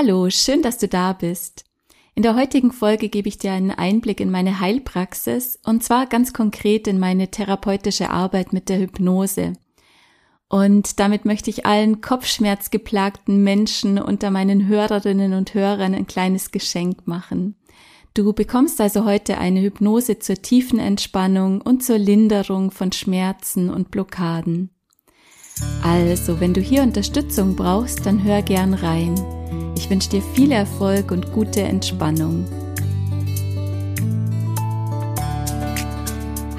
Hallo, schön, dass du da bist. In der heutigen Folge gebe ich dir einen Einblick in meine Heilpraxis und zwar ganz konkret in meine therapeutische Arbeit mit der Hypnose. Und damit möchte ich allen kopfschmerzgeplagten Menschen unter meinen Hörerinnen und Hörern ein kleines Geschenk machen. Du bekommst also heute eine Hypnose zur tiefen Entspannung und zur Linderung von Schmerzen und Blockaden. Also, wenn du hier Unterstützung brauchst, dann hör gern rein. Ich wünsche dir viel Erfolg und gute Entspannung.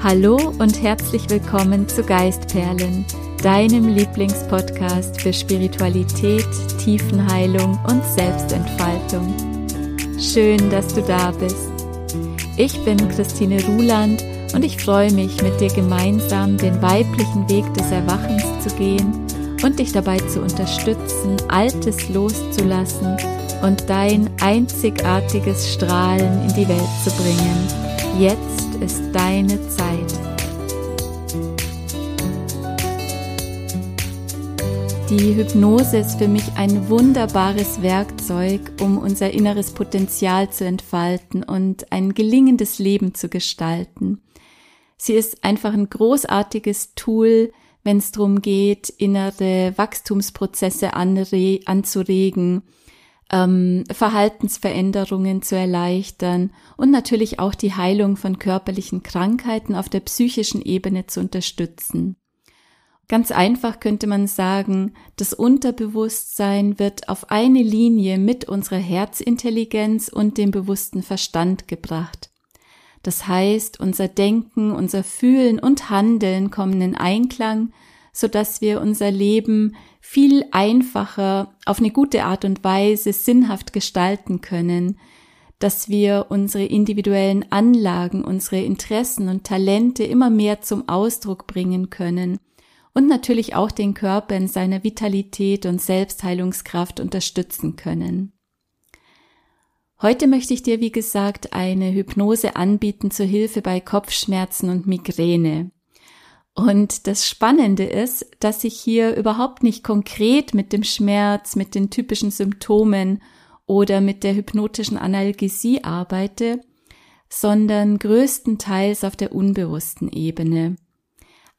Hallo und herzlich willkommen zu Geistperlen, deinem Lieblingspodcast für Spiritualität, Tiefenheilung und Selbstentfaltung. Schön, dass du da bist. Ich bin Christine Ruland und ich freue mich, mit dir gemeinsam den weiblichen Weg des Erwachens zu gehen und dich dabei zu unterstützen, Altes loszulassen und dein einzigartiges Strahlen in die Welt zu bringen. Jetzt ist deine Zeit. Die Hypnose ist für mich ein wunderbares Werkzeug, um unser inneres Potenzial zu entfalten und ein gelingendes Leben zu gestalten. Sie ist einfach ein großartiges Tool, wenn es darum geht, innere Wachstumsprozesse anzuregen, ähm, Verhaltensveränderungen zu erleichtern und natürlich auch die Heilung von körperlichen Krankheiten auf der psychischen Ebene zu unterstützen. Ganz einfach könnte man sagen, das Unterbewusstsein wird auf eine Linie mit unserer Herzintelligenz und dem bewussten Verstand gebracht. Das heißt, unser Denken, unser Fühlen und Handeln kommen in Einklang, so dass wir unser Leben viel einfacher auf eine gute Art und Weise sinnhaft gestalten können, dass wir unsere individuellen Anlagen, unsere Interessen und Talente immer mehr zum Ausdruck bringen können und natürlich auch den Körper in seiner Vitalität und Selbstheilungskraft unterstützen können. Heute möchte ich dir, wie gesagt, eine Hypnose anbieten zur Hilfe bei Kopfschmerzen und Migräne. Und das Spannende ist, dass ich hier überhaupt nicht konkret mit dem Schmerz, mit den typischen Symptomen oder mit der hypnotischen Analgesie arbeite, sondern größtenteils auf der unbewussten Ebene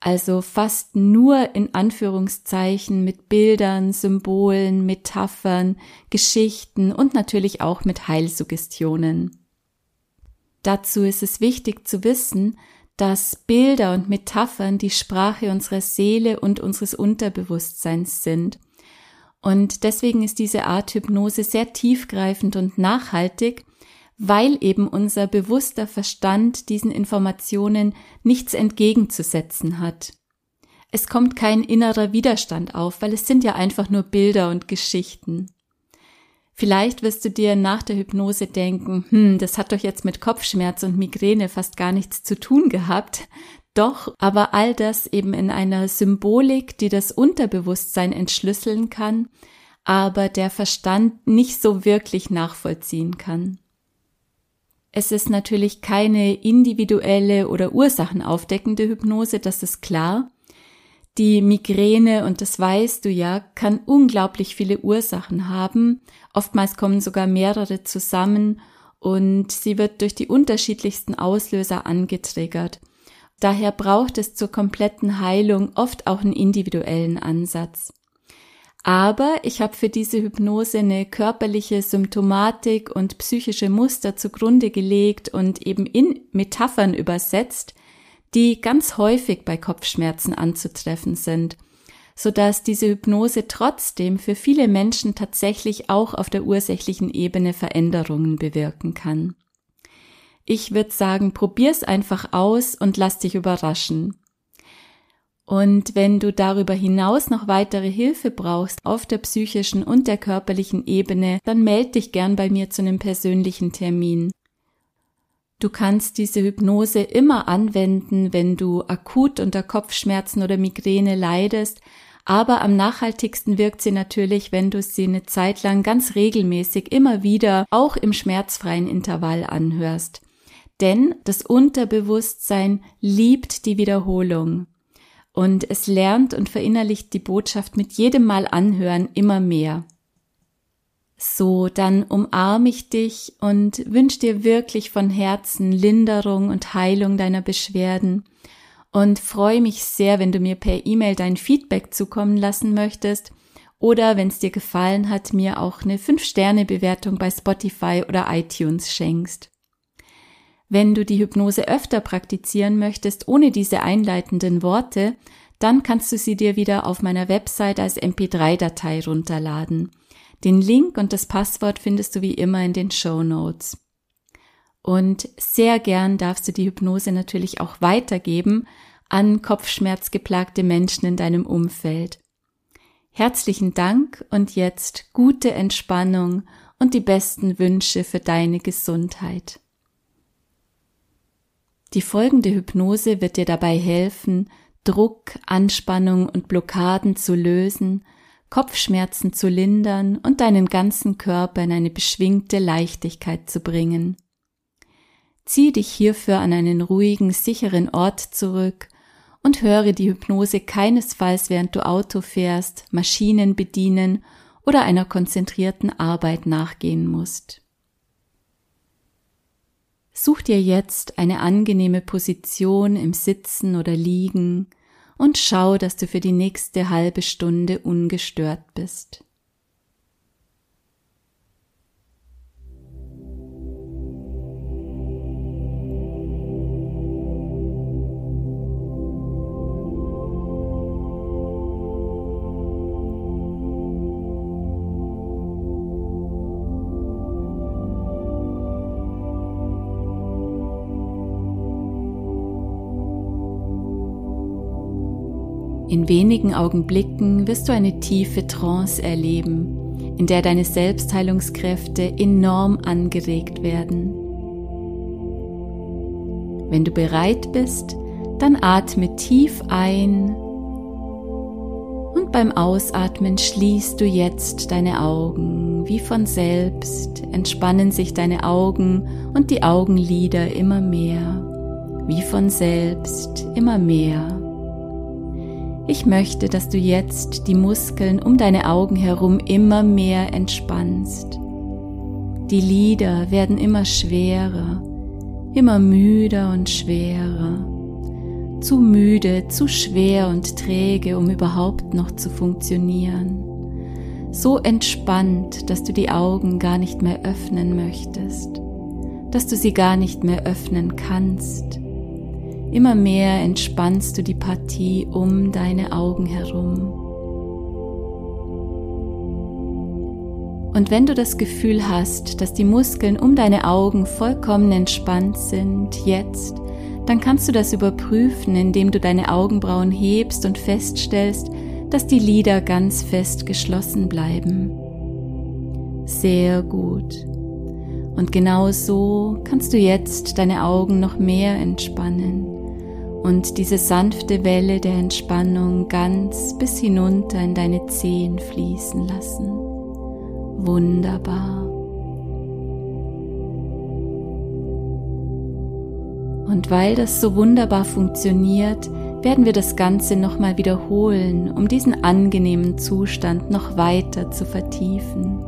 also fast nur in Anführungszeichen mit Bildern, Symbolen, Metaphern, Geschichten und natürlich auch mit Heilsuggestionen. Dazu ist es wichtig zu wissen, dass Bilder und Metaphern die Sprache unserer Seele und unseres Unterbewusstseins sind. Und deswegen ist diese Art Hypnose sehr tiefgreifend und nachhaltig, weil eben unser bewusster Verstand diesen Informationen nichts entgegenzusetzen hat. Es kommt kein innerer Widerstand auf, weil es sind ja einfach nur Bilder und Geschichten. Vielleicht wirst du dir nach der Hypnose denken, hm, das hat doch jetzt mit Kopfschmerz und Migräne fast gar nichts zu tun gehabt. Doch, aber all das eben in einer Symbolik, die das Unterbewusstsein entschlüsseln kann, aber der Verstand nicht so wirklich nachvollziehen kann. Es ist natürlich keine individuelle oder ursachenaufdeckende Hypnose, das ist klar. Die Migräne, und das weißt du ja, kann unglaublich viele Ursachen haben. Oftmals kommen sogar mehrere zusammen und sie wird durch die unterschiedlichsten Auslöser angetriggert. Daher braucht es zur kompletten Heilung oft auch einen individuellen Ansatz. Aber ich habe für diese Hypnose eine körperliche Symptomatik und psychische Muster zugrunde gelegt und eben in Metaphern übersetzt, die ganz häufig bei Kopfschmerzen anzutreffen sind, so dass diese Hypnose trotzdem für viele Menschen tatsächlich auch auf der ursächlichen Ebene Veränderungen bewirken kann. Ich würde sagen, probier's einfach aus und lass dich überraschen. Und wenn du darüber hinaus noch weitere Hilfe brauchst auf der psychischen und der körperlichen Ebene, dann melde dich gern bei mir zu einem persönlichen Termin. Du kannst diese Hypnose immer anwenden, wenn du akut unter Kopfschmerzen oder Migräne leidest, aber am nachhaltigsten wirkt sie natürlich, wenn du sie eine Zeit lang ganz regelmäßig immer wieder auch im schmerzfreien Intervall anhörst. Denn das Unterbewusstsein liebt die Wiederholung und es lernt und verinnerlicht die Botschaft mit jedem Mal anhören immer mehr. So, dann umarme ich dich und wünsche dir wirklich von Herzen Linderung und Heilung deiner Beschwerden und freue mich sehr, wenn du mir per E-Mail dein Feedback zukommen lassen möchtest oder wenn es dir gefallen hat, mir auch eine 5-Sterne-Bewertung bei Spotify oder iTunes schenkst. Wenn du die Hypnose öfter praktizieren möchtest, ohne diese einleitenden Worte, dann kannst du sie dir wieder auf meiner Website als MP3-Datei runterladen. Den Link und das Passwort findest du wie immer in den Show Notes. Und sehr gern darfst du die Hypnose natürlich auch weitergeben an kopfschmerzgeplagte Menschen in deinem Umfeld. Herzlichen Dank und jetzt gute Entspannung und die besten Wünsche für deine Gesundheit. Die folgende Hypnose wird dir dabei helfen, Druck, Anspannung und Blockaden zu lösen Kopfschmerzen zu lindern und deinen ganzen Körper in eine beschwingte Leichtigkeit zu bringen. Zieh dich hierfür an einen ruhigen, sicheren Ort zurück und höre die Hypnose keinesfalls während du Auto fährst, Maschinen bedienen oder einer konzentrierten Arbeit nachgehen musst. Such dir jetzt eine angenehme Position im Sitzen oder Liegen, und schau, dass du für die nächste halbe Stunde ungestört bist. In wenigen Augenblicken wirst du eine tiefe Trance erleben, in der deine Selbstheilungskräfte enorm angeregt werden. Wenn du bereit bist, dann atme tief ein und beim Ausatmen schließt du jetzt deine Augen. Wie von selbst entspannen sich deine Augen und die Augenlider immer mehr. Wie von selbst immer mehr. Ich möchte, dass du jetzt die Muskeln um deine Augen herum immer mehr entspannst. Die Lider werden immer schwerer, immer müder und schwerer. Zu müde, zu schwer und träge, um überhaupt noch zu funktionieren. So entspannt, dass du die Augen gar nicht mehr öffnen möchtest, dass du sie gar nicht mehr öffnen kannst Immer mehr entspannst du die Partie um deine Augen herum. Und wenn du das Gefühl hast, dass die Muskeln um deine Augen vollkommen entspannt sind, jetzt, dann kannst du das überprüfen, indem du deine Augenbrauen hebst und feststellst, dass die Lider ganz fest geschlossen bleiben. Sehr gut. Und genau so kannst du jetzt deine Augen noch mehr entspannen und diese sanfte Welle der Entspannung ganz bis hinunter in deine Zehen fließen lassen. Wunderbar. Und weil das so wunderbar funktioniert, werden wir das Ganze nochmal wiederholen, um diesen angenehmen Zustand noch weiter zu vertiefen.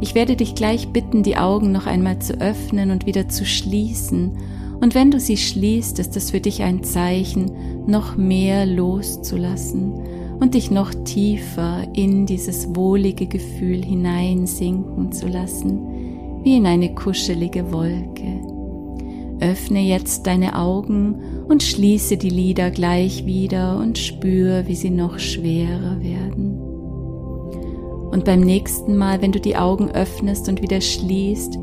Ich werde dich gleich bitten, die Augen noch einmal zu öffnen und wieder zu schließen und wenn du sie schließt, ist es für dich ein Zeichen, noch mehr loszulassen und dich noch tiefer in dieses wohlige Gefühl hineinsinken zu lassen, wie in eine kuschelige Wolke. Öffne jetzt deine Augen und schließe die Lider gleich wieder und spür, wie sie noch schwerer werden. Und beim nächsten Mal, wenn du die Augen öffnest und wieder schließt,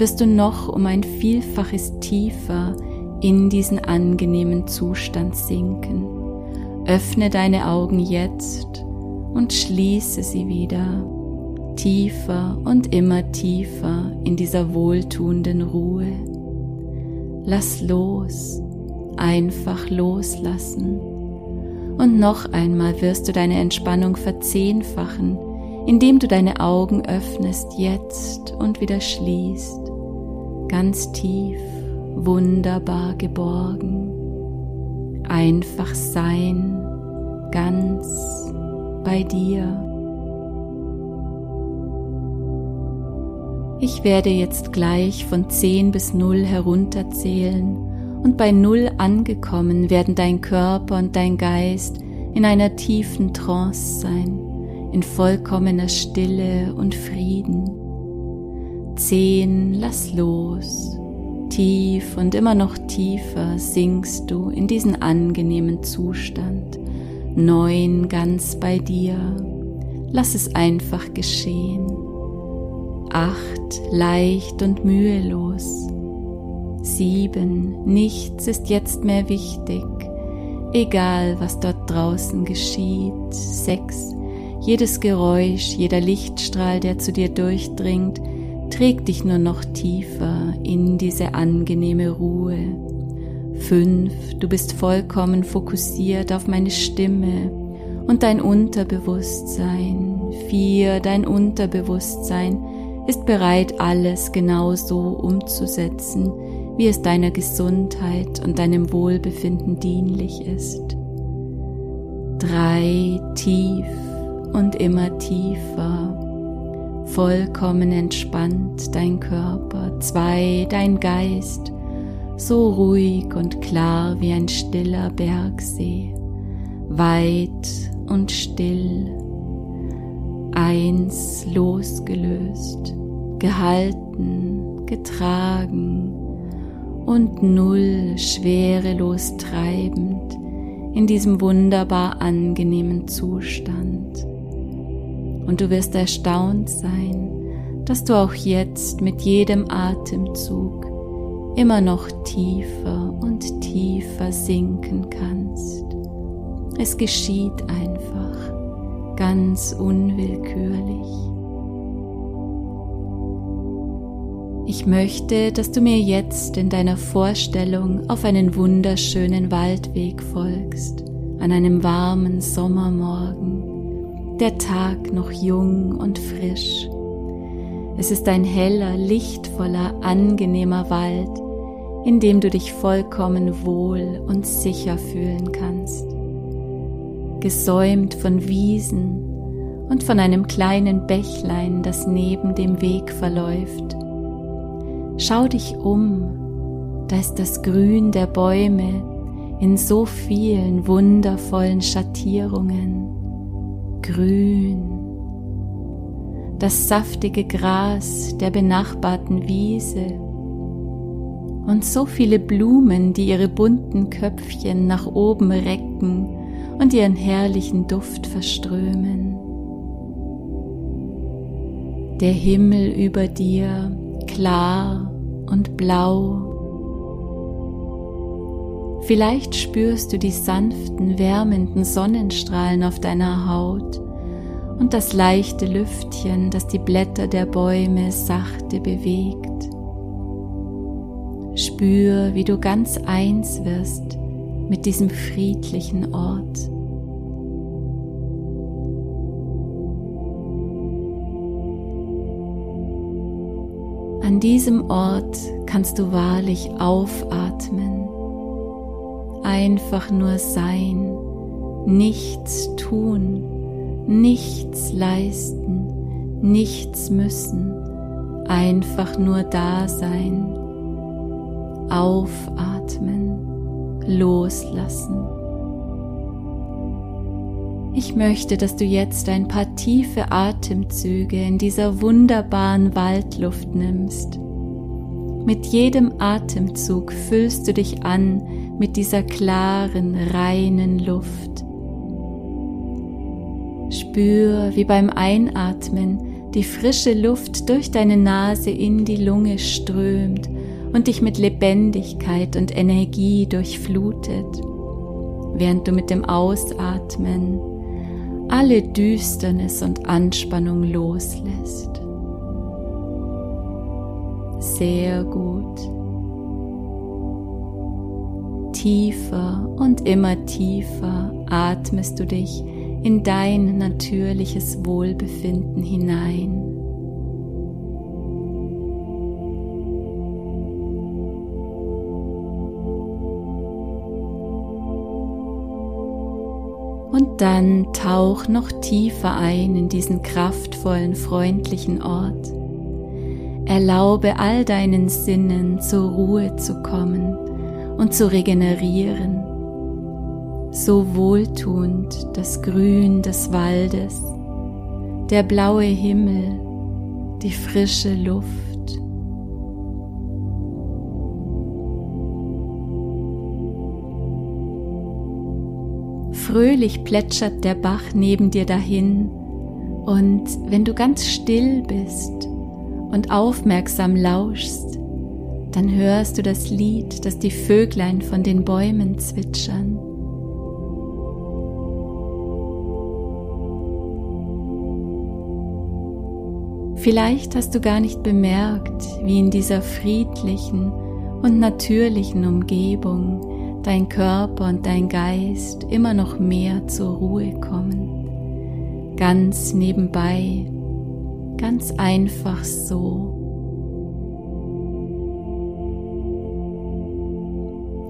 wirst du noch um ein Vielfaches tiefer in diesen angenehmen Zustand sinken. Öffne deine Augen jetzt und schließe sie wieder tiefer und immer tiefer in dieser wohltuenden Ruhe. Lass los, einfach loslassen. Und noch einmal wirst du deine Entspannung verzehnfachen, indem du deine Augen öffnest jetzt und wieder schließt ganz tief, wunderbar geborgen. Einfach sein, ganz bei dir. Ich werde jetzt gleich von 10 bis 0 herunterzählen und bei 0 angekommen werden dein Körper und dein Geist in einer tiefen Trance sein, in vollkommener Stille und Frieden. 10, lass los. Tief und immer noch tiefer sinkst du in diesen angenehmen Zustand. 9, ganz bei dir. Lass es einfach geschehen. Acht, leicht und mühelos. Sieben, nichts ist jetzt mehr wichtig, egal was dort draußen geschieht. Sechs, jedes Geräusch, jeder Lichtstrahl, der zu dir durchdringt, trägt dich nur noch tiefer in diese angenehme Ruhe. Fünf, du bist vollkommen fokussiert auf meine Stimme und dein Unterbewusstsein. Vier, dein Unterbewusstsein ist bereit, alles genau so umzusetzen, wie es deiner Gesundheit und deinem Wohlbefinden dienlich ist. Drei tief und immer tiefer, vollkommen entspannt dein Körper. Zwei dein Geist, so ruhig und klar wie ein stiller Bergsee, weit und still. Eins losgelöst gehalten, getragen und null schwerelos treibend in diesem wunderbar angenehmen Zustand. Und du wirst erstaunt sein, dass du auch jetzt mit jedem Atemzug immer noch tiefer und tiefer sinken kannst. Es geschieht einfach ganz unwillkürlich. Ich möchte, dass du mir jetzt in deiner Vorstellung auf einen wunderschönen Waldweg folgst, an einem warmen Sommermorgen, der Tag noch jung und frisch. Es ist ein heller, lichtvoller, angenehmer Wald, in dem du dich vollkommen wohl und sicher fühlen kannst. Gesäumt von Wiesen und von einem kleinen Bächlein, das neben dem Weg verläuft Schau dich um, da ist das Grün der Bäume in so vielen wundervollen Schattierungen. Grün. Das saftige Gras der benachbarten Wiese und so viele Blumen, die ihre bunten Köpfchen nach oben recken und ihren herrlichen Duft verströmen. Der Himmel über dir klar und blau. Vielleicht spürst du die sanften, wärmenden Sonnenstrahlen auf deiner Haut und das leichte Lüftchen, das die Blätter der Bäume sachte bewegt. Spür, wie du ganz eins wirst mit diesem friedlichen Ort. An diesem Ort kannst du wahrlich aufatmen, einfach nur sein, nichts tun, nichts leisten, nichts müssen, einfach nur da sein, aufatmen, loslassen. Ich möchte, dass du jetzt ein paar tiefe Atemzüge in dieser wunderbaren Waldluft nimmst. Mit jedem Atemzug füllst du dich an mit dieser klaren, reinen Luft. Spür, wie beim Einatmen die frische Luft durch deine Nase in die Lunge strömt und dich mit Lebendigkeit und Energie durchflutet, während du mit dem Ausatmen alle Düsternis und Anspannung loslässt. Sehr gut. Tiefer und immer tiefer atmest du dich in dein natürliches Wohlbefinden hinein. Und dann tauch noch tiefer ein in diesen kraftvollen, freundlichen Ort. Erlaube all deinen Sinnen zur Ruhe zu kommen und zu regenerieren. So wohltuend das Grün des Waldes, der blaue Himmel, die frische Luft. Fröhlich plätschert der Bach neben dir dahin und wenn du ganz still bist und aufmerksam lauschst, dann hörst du das Lied, das die Vöglein von den Bäumen zwitschern. Vielleicht hast du gar nicht bemerkt, wie in dieser friedlichen und natürlichen Umgebung dein Körper und dein Geist immer noch mehr zur Ruhe kommen. Ganz nebenbei, ganz einfach so.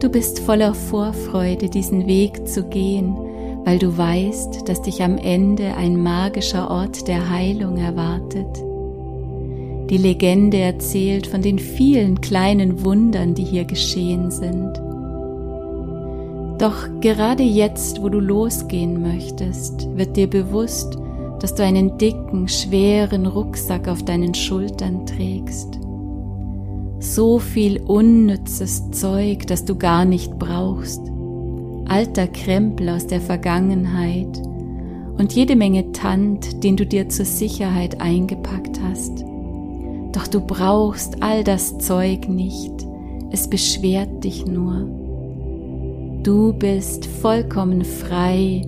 Du bist voller Vorfreude, diesen Weg zu gehen, weil du weißt, dass dich am Ende ein magischer Ort der Heilung erwartet. Die Legende erzählt von den vielen kleinen Wundern, die hier geschehen sind. Doch gerade jetzt, wo du losgehen möchtest, wird dir bewusst, dass du einen dicken, schweren Rucksack auf deinen Schultern trägst so viel unnützes Zeug, das du gar nicht brauchst, alter Krempel aus der Vergangenheit und jede Menge Tand, den du dir zur Sicherheit eingepackt hast. Doch du brauchst all das Zeug nicht, es beschwert dich nur. Du bist vollkommen frei,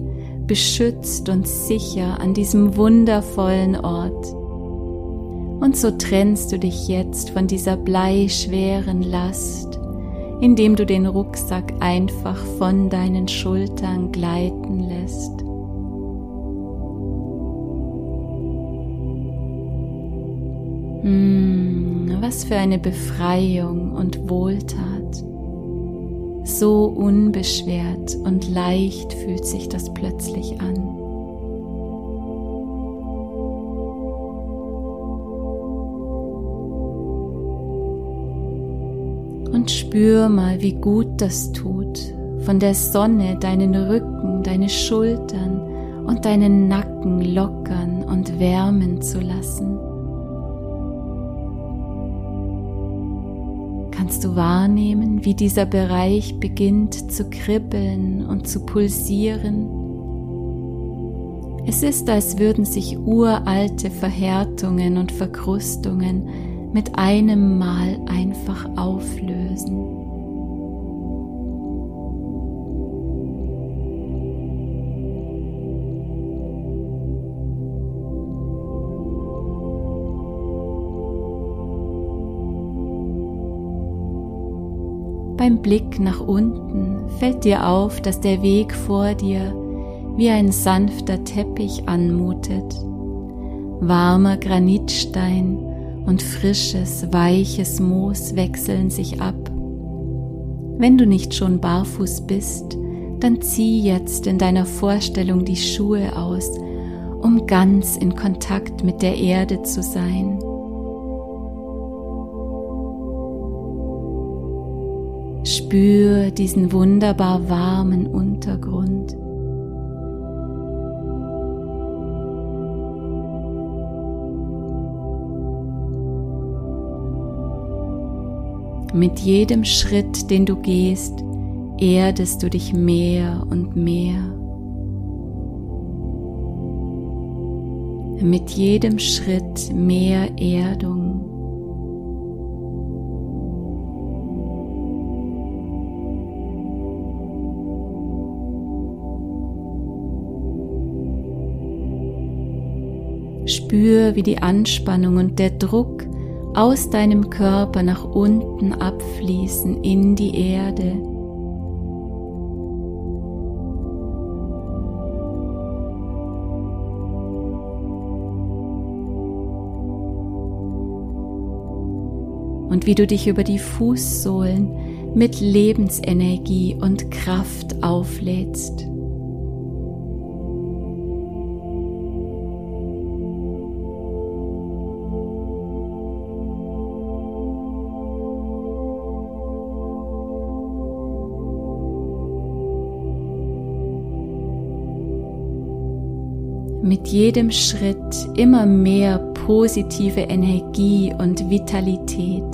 beschützt und sicher an diesem wundervollen Ort und so trennst du dich jetzt von dieser bleischweren Last, indem du den Rucksack einfach von deinen Schultern gleiten lässt. Hm, was für eine Befreiung und Wohltat. So unbeschwert und leicht fühlt sich das plötzlich an. Und spür mal, wie gut das tut, von der Sonne deinen Rücken, deine Schultern und deinen Nacken lockern und wärmen zu lassen. Kannst du wahrnehmen, wie dieser Bereich beginnt zu kribbeln und zu pulsieren? Es ist, als würden sich uralte Verhärtungen und Verkrustungen mit einem Mal einfach auflösen. Beim Blick nach unten fällt dir auf, dass der Weg vor dir wie ein sanfter Teppich anmutet. Warmer Granitstein und frisches, weiches Moos wechseln sich ab. Wenn du nicht schon barfuß bist, dann zieh jetzt in deiner Vorstellung die Schuhe aus, um ganz in Kontakt mit der Erde zu sein. Spür diesen wunderbar warmen Untergrund. Mit jedem Schritt, den du gehst, erdest du dich mehr und mehr. Mit jedem Schritt mehr Erdung. Spür, wie die Anspannung und der Druck aus deinem Körper nach unten abfließen in die Erde. Und wie du dich über die Fußsohlen mit Lebensenergie und Kraft auflädst. Mit jedem Schritt immer mehr positive Energie und Vitalität.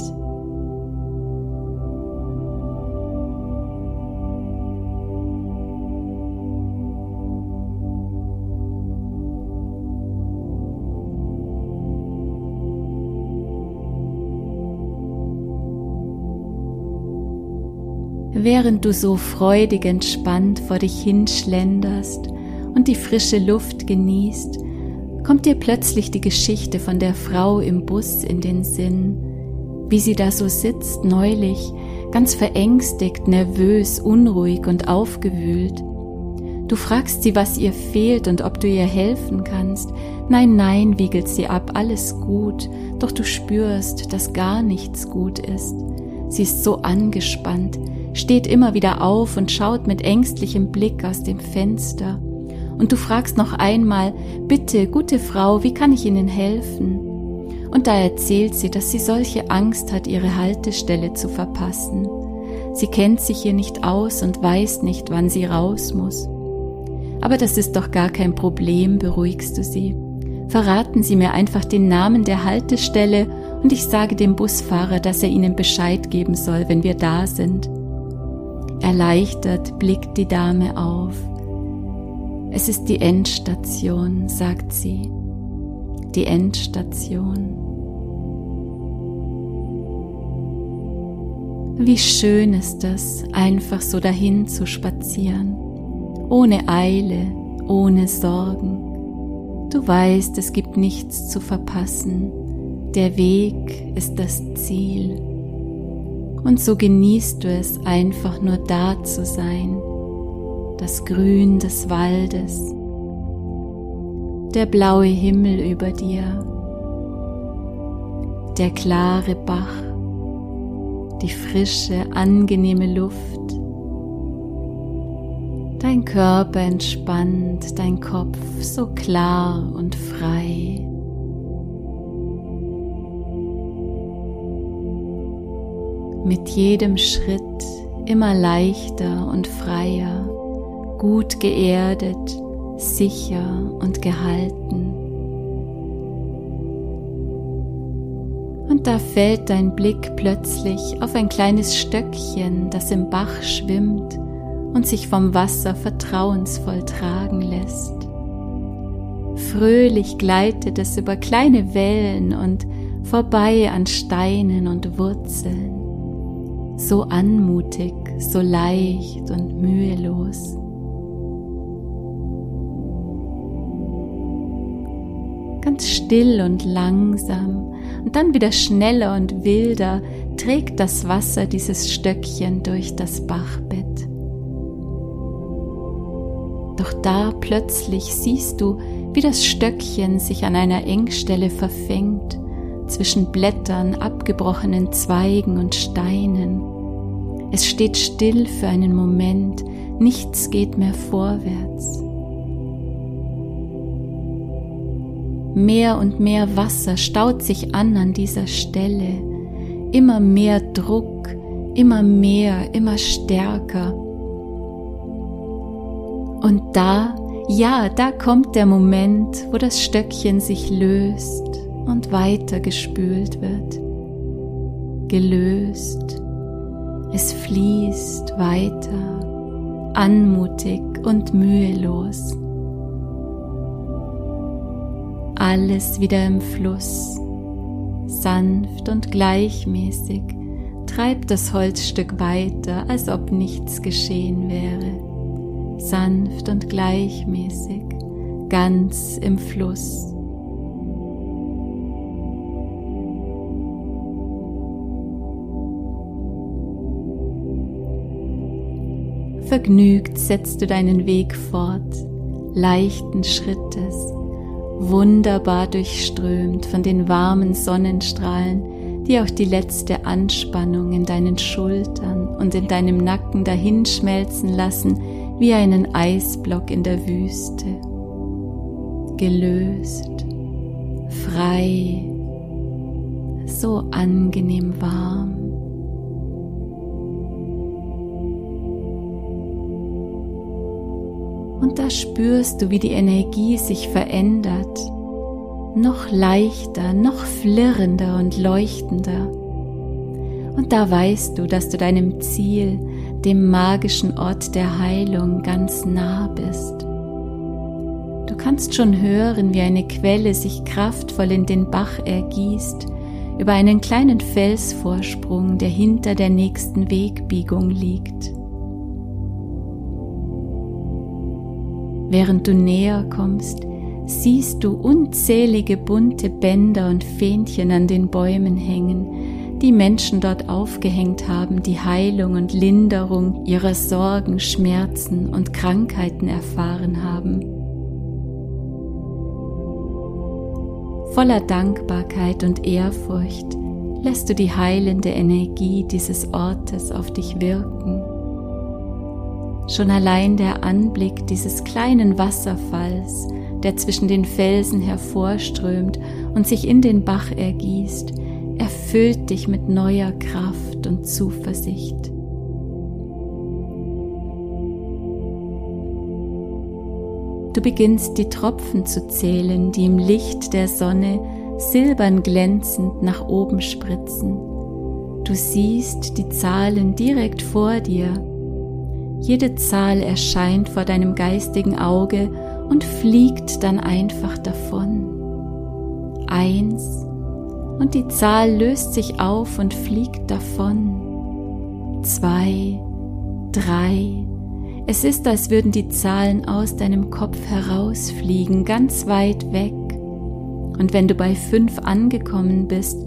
Während du so freudig entspannt vor dich hinschlenderst und die frische Luft genießt, kommt dir plötzlich die Geschichte von der Frau im Bus in den Sinn, wie sie da so sitzt neulich, ganz verängstigt, nervös, unruhig und aufgewühlt. Du fragst sie, was ihr fehlt und ob du ihr helfen kannst. Nein, nein, wiegelt sie ab, alles gut, doch du spürst, dass gar nichts gut ist. Sie ist so angespannt, steht immer wieder auf und schaut mit ängstlichem Blick aus dem Fenster. Und du fragst noch einmal, bitte, gute Frau, wie kann ich Ihnen helfen? Und da erzählt sie, dass sie solche Angst hat, ihre Haltestelle zu verpassen. Sie kennt sich hier nicht aus und weiß nicht, wann sie raus muss. Aber das ist doch gar kein Problem, beruhigst du sie. Verraten Sie mir einfach den Namen der Haltestelle und ich sage dem Busfahrer, dass er Ihnen Bescheid geben soll, wenn wir da sind. Erleichtert blickt die Dame auf. Es ist die Endstation, sagt sie. Die Endstation. Wie schön ist es, einfach so dahin zu spazieren, ohne Eile, ohne Sorgen. Du weißt, es gibt nichts zu verpassen. Der Weg ist das Ziel. Und so genießt du es einfach nur da zu sein, das Grün des Waldes, der blaue Himmel über dir, der klare Bach, die frische, angenehme Luft, dein Körper entspannt, dein Kopf so klar und frei. mit jedem Schritt immer leichter und freier, gut geerdet, sicher und gehalten. Und da fällt dein Blick plötzlich auf ein kleines Stöckchen, das im Bach schwimmt und sich vom Wasser vertrauensvoll tragen lässt. Fröhlich gleitet es über kleine Wellen und vorbei an Steinen und Wurzeln so anmutig, so leicht und mühelos. Still und langsam und dann wieder schneller und wilder trägt das Wasser dieses Stöckchen durch das Bachbett. Doch da plötzlich siehst du, wie das Stöckchen sich an einer Engstelle verfängt zwischen Blättern, abgebrochenen Zweigen und Steinen. Es steht still für einen Moment, nichts geht mehr vorwärts. Mehr und mehr Wasser staut sich an an dieser Stelle, immer mehr Druck, immer mehr, immer stärker. Und da, ja, da kommt der Moment, wo das Stöckchen sich löst und weiter gespült wird, gelöst. Es fließt weiter, anmutig und mühelos. Alles wieder im Fluss, sanft und gleichmäßig treibt das Holzstück weiter, als ob nichts geschehen wäre. Sanft und gleichmäßig, ganz im Fluss. Vergnügt setzt du deinen Weg fort, leichten Schrittes, wunderbar durchströmt von den warmen Sonnenstrahlen, die auch die letzte Anspannung in deinen Schultern und in deinem Nacken dahinschmelzen lassen wie einen Eisblock in der Wüste. Gelöst, frei, so angenehm warm. Und da spürst du, wie die Energie sich verändert, noch leichter, noch flirrender und leuchtender. Und da weißt du, dass du deinem Ziel, dem magischen Ort der Heilung, ganz nah bist. Du kannst schon hören, wie eine Quelle sich kraftvoll in den Bach ergießt, über einen kleinen Felsvorsprung, der hinter der nächsten Wegbiegung liegt. Während du näher kommst, siehst du unzählige bunte Bänder und Fähnchen an den Bäumen hängen, die Menschen dort aufgehängt haben, die Heilung und Linderung ihrer Sorgen, Schmerzen und Krankheiten erfahren haben. Voller Dankbarkeit und Ehrfurcht lässt du die heilende Energie dieses Ortes auf dich wirken. Schon allein der Anblick dieses kleinen Wasserfalls, der zwischen den Felsen hervorströmt und sich in den Bach ergießt, erfüllt dich mit neuer Kraft und Zuversicht. Du beginnst die Tropfen zu zählen, die im Licht der Sonne silbern glänzend nach oben spritzen. Du siehst die Zahlen direkt vor dir. Jede Zahl erscheint vor deinem geistigen Auge und fliegt dann einfach davon. Eins und die Zahl löst sich auf und fliegt davon. Zwei, drei, es ist, als würden die Zahlen aus deinem Kopf herausfliegen, ganz weit weg. Und wenn du bei fünf angekommen bist,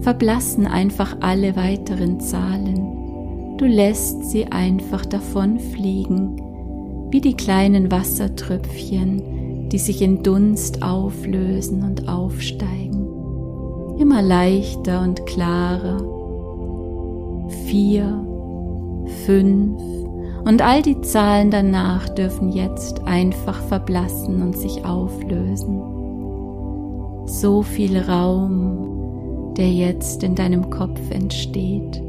verblassen einfach alle weiteren Zahlen. Du lässt sie einfach davonfliegen, wie die kleinen Wassertröpfchen, die sich in Dunst auflösen und aufsteigen. Immer leichter und klarer. Vier, fünf, und all die Zahlen danach dürfen jetzt einfach verblassen und sich auflösen. So viel Raum, der jetzt in deinem Kopf entsteht.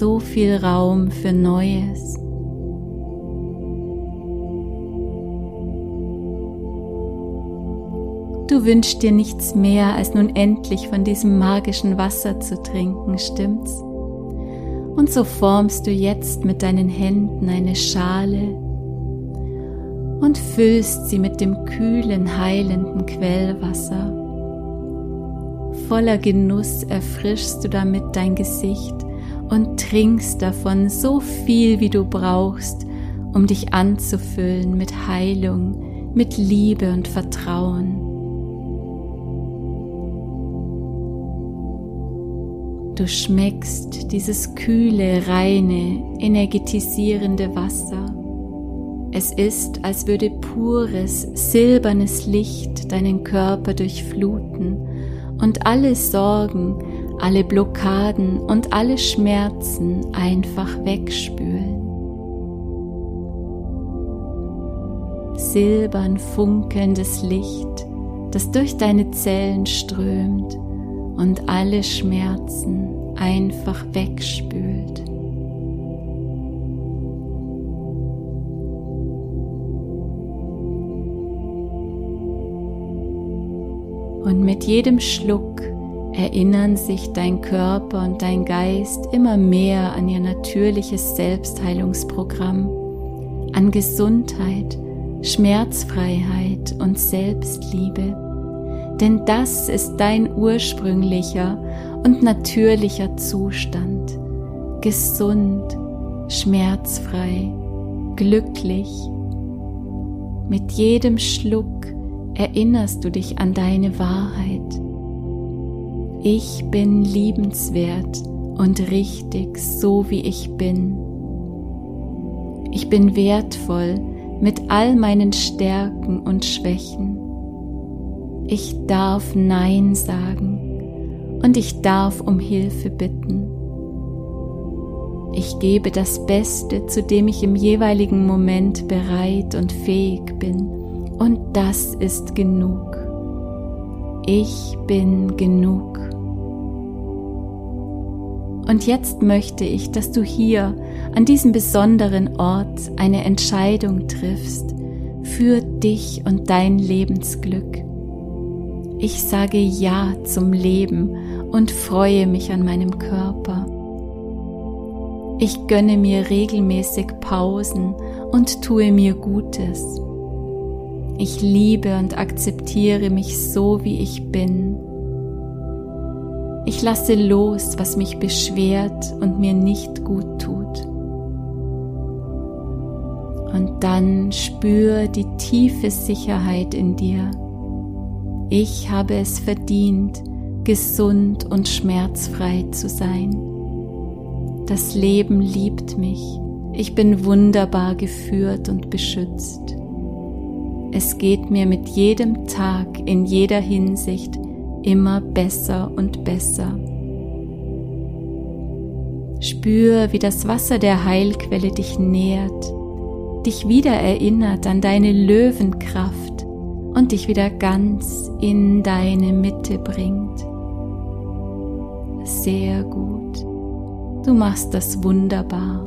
So viel Raum für Neues. Du wünschst dir nichts mehr, als nun endlich von diesem magischen Wasser zu trinken, stimmt's? Und so formst du jetzt mit deinen Händen eine Schale und füllst sie mit dem kühlen, heilenden Quellwasser. Voller Genuss erfrischst du damit dein Gesicht und trinkst davon so viel, wie du brauchst, um dich anzufüllen mit Heilung, mit Liebe und Vertrauen. Du schmeckst dieses kühle, reine, energetisierende Wasser. Es ist, als würde pures, silbernes Licht deinen Körper durchfluten und alle Sorgen, alle Blockaden und alle Schmerzen einfach wegspülen. Silbern funkelndes Licht, das durch deine Zellen strömt und alle Schmerzen einfach wegspült. Und mit jedem Schluck erinnern sich dein Körper und dein Geist immer mehr an ihr natürliches Selbstheilungsprogramm, an Gesundheit, Schmerzfreiheit und Selbstliebe denn das ist dein ursprünglicher und natürlicher Zustand, gesund, schmerzfrei, glücklich. Mit jedem Schluck erinnerst du dich an deine Wahrheit. Ich bin liebenswert und richtig, so wie ich bin. Ich bin wertvoll mit all meinen Stärken und Schwächen. Ich darf Nein sagen und ich darf um Hilfe bitten. Ich gebe das Beste, zu dem ich im jeweiligen Moment bereit und fähig bin. Und das ist genug. Ich bin genug. Und jetzt möchte ich, dass du hier an diesem besonderen Ort eine Entscheidung triffst für dich und dein Lebensglück. Ich sage Ja zum Leben und freue mich an meinem Körper. Ich gönne mir regelmäßig Pausen und tue mir Gutes. Ich liebe und akzeptiere mich so, wie ich bin. Ich lasse los, was mich beschwert und mir nicht gut tut. Und dann spür die tiefe Sicherheit in dir. Ich habe es verdient, gesund und schmerzfrei zu sein. Das Leben liebt mich. Ich bin wunderbar geführt und beschützt. Es geht mir mit jedem Tag in jeder Hinsicht immer besser und besser. Spür, wie das Wasser der Heilquelle dich nährt, dich wieder erinnert an deine Löwenkraft und dich wieder ganz in deine Mitte bringt. Sehr gut. Du machst das wunderbar.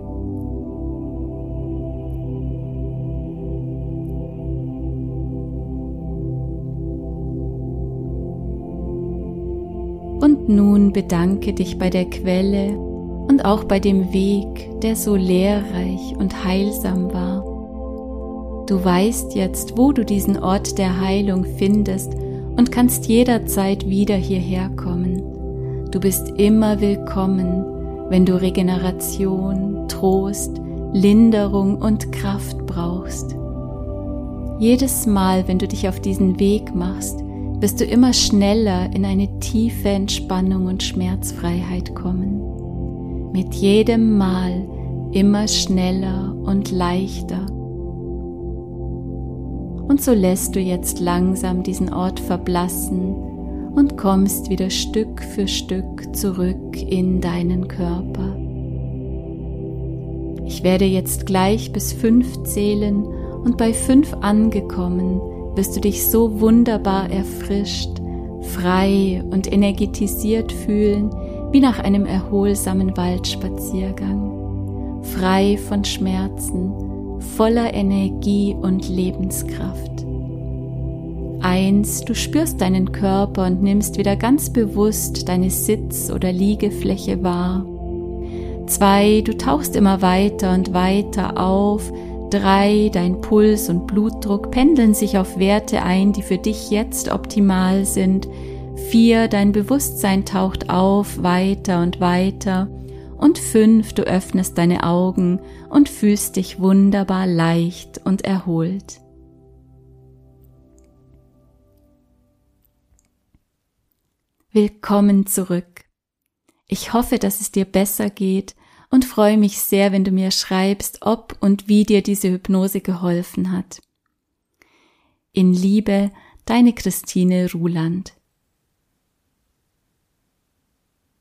Nun bedanke dich bei der Quelle und auch bei dem Weg, der so lehrreich und heilsam war. Du weißt jetzt, wo du diesen Ort der Heilung findest und kannst jederzeit wieder hierher kommen. Du bist immer willkommen, wenn du Regeneration, Trost, Linderung und Kraft brauchst. Jedes Mal, wenn du dich auf diesen Weg machst, wirst du immer schneller in eine tiefe Entspannung und Schmerzfreiheit kommen. Mit jedem Mal immer schneller und leichter. Und so lässt du jetzt langsam diesen Ort verblassen und kommst wieder Stück für Stück zurück in deinen Körper. Ich werde jetzt gleich bis fünf zählen und bei fünf angekommen wirst du dich so wunderbar erfrischt, frei und energetisiert fühlen wie nach einem erholsamen Waldspaziergang, frei von Schmerzen, voller Energie und Lebenskraft. Eins, du spürst deinen Körper und nimmst wieder ganz bewusst deine Sitz- oder Liegefläche wahr. Zwei, du tauchst immer weiter und weiter auf, 3, dein Puls und Blutdruck pendeln sich auf Werte ein, die für dich jetzt optimal sind. 4, dein Bewusstsein taucht auf, weiter und weiter. Und 5, du öffnest deine Augen und fühlst dich wunderbar leicht und erholt. Willkommen zurück. Ich hoffe, dass es dir besser geht und freue mich sehr, wenn du mir schreibst, ob und wie dir diese Hypnose geholfen hat. In Liebe, deine Christine Ruland.